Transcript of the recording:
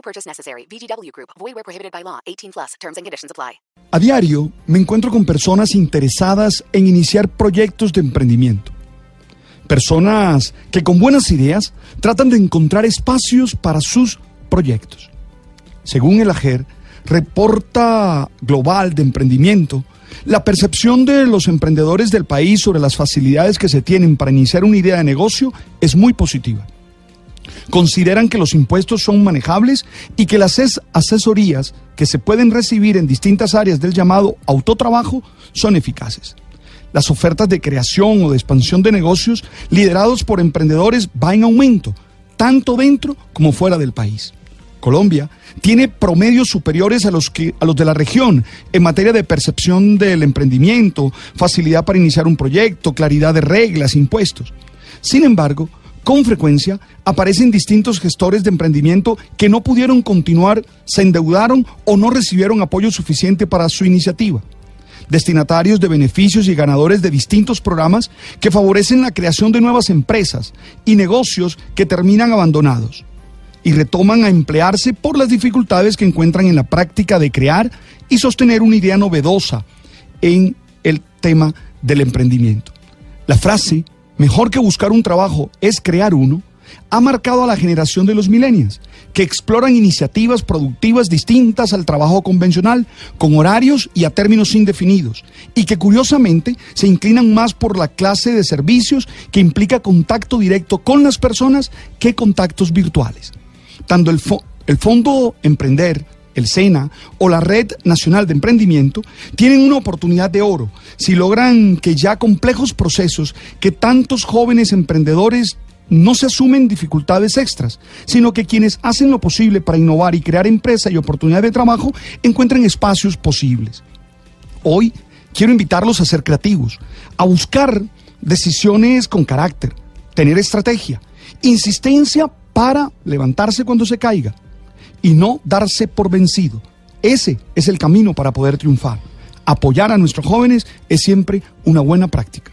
No purchase necessary. VGW Group. Void where prohibited by law. 18 plus. Terms and conditions apply. A diario me encuentro con personas interesadas en iniciar proyectos de emprendimiento. Personas que con buenas ideas tratan de encontrar espacios para sus proyectos. Según el AGER, reporta global de emprendimiento, la percepción de los emprendedores del país sobre las facilidades que se tienen para iniciar una idea de negocio es muy positiva. Consideran que los impuestos son manejables y que las asesorías que se pueden recibir en distintas áreas del llamado autotrabajo son eficaces. Las ofertas de creación o de expansión de negocios liderados por emprendedores van en aumento, tanto dentro como fuera del país. Colombia tiene promedios superiores a los, que, a los de la región en materia de percepción del emprendimiento, facilidad para iniciar un proyecto, claridad de reglas, impuestos. Sin embargo, con frecuencia aparecen distintos gestores de emprendimiento que no pudieron continuar, se endeudaron o no recibieron apoyo suficiente para su iniciativa. Destinatarios de beneficios y ganadores de distintos programas que favorecen la creación de nuevas empresas y negocios que terminan abandonados y retoman a emplearse por las dificultades que encuentran en la práctica de crear y sostener una idea novedosa en el tema del emprendimiento. La frase, mejor que buscar un trabajo es crear uno, ha marcado a la generación de los millennials, que exploran iniciativas productivas distintas al trabajo convencional, con horarios y a términos indefinidos, y que curiosamente se inclinan más por la clase de servicios que implica contacto directo con las personas que contactos virtuales. Tanto el, el Fondo Emprender, el SENA o la Red Nacional de Emprendimiento tienen una oportunidad de oro si logran que ya complejos procesos que tantos jóvenes emprendedores no se asumen dificultades extras, sino que quienes hacen lo posible para innovar y crear empresa y oportunidad de trabajo encuentren espacios posibles. Hoy quiero invitarlos a ser creativos, a buscar decisiones con carácter, tener estrategia, insistencia para levantarse cuando se caiga y no darse por vencido. Ese es el camino para poder triunfar. Apoyar a nuestros jóvenes es siempre una buena práctica.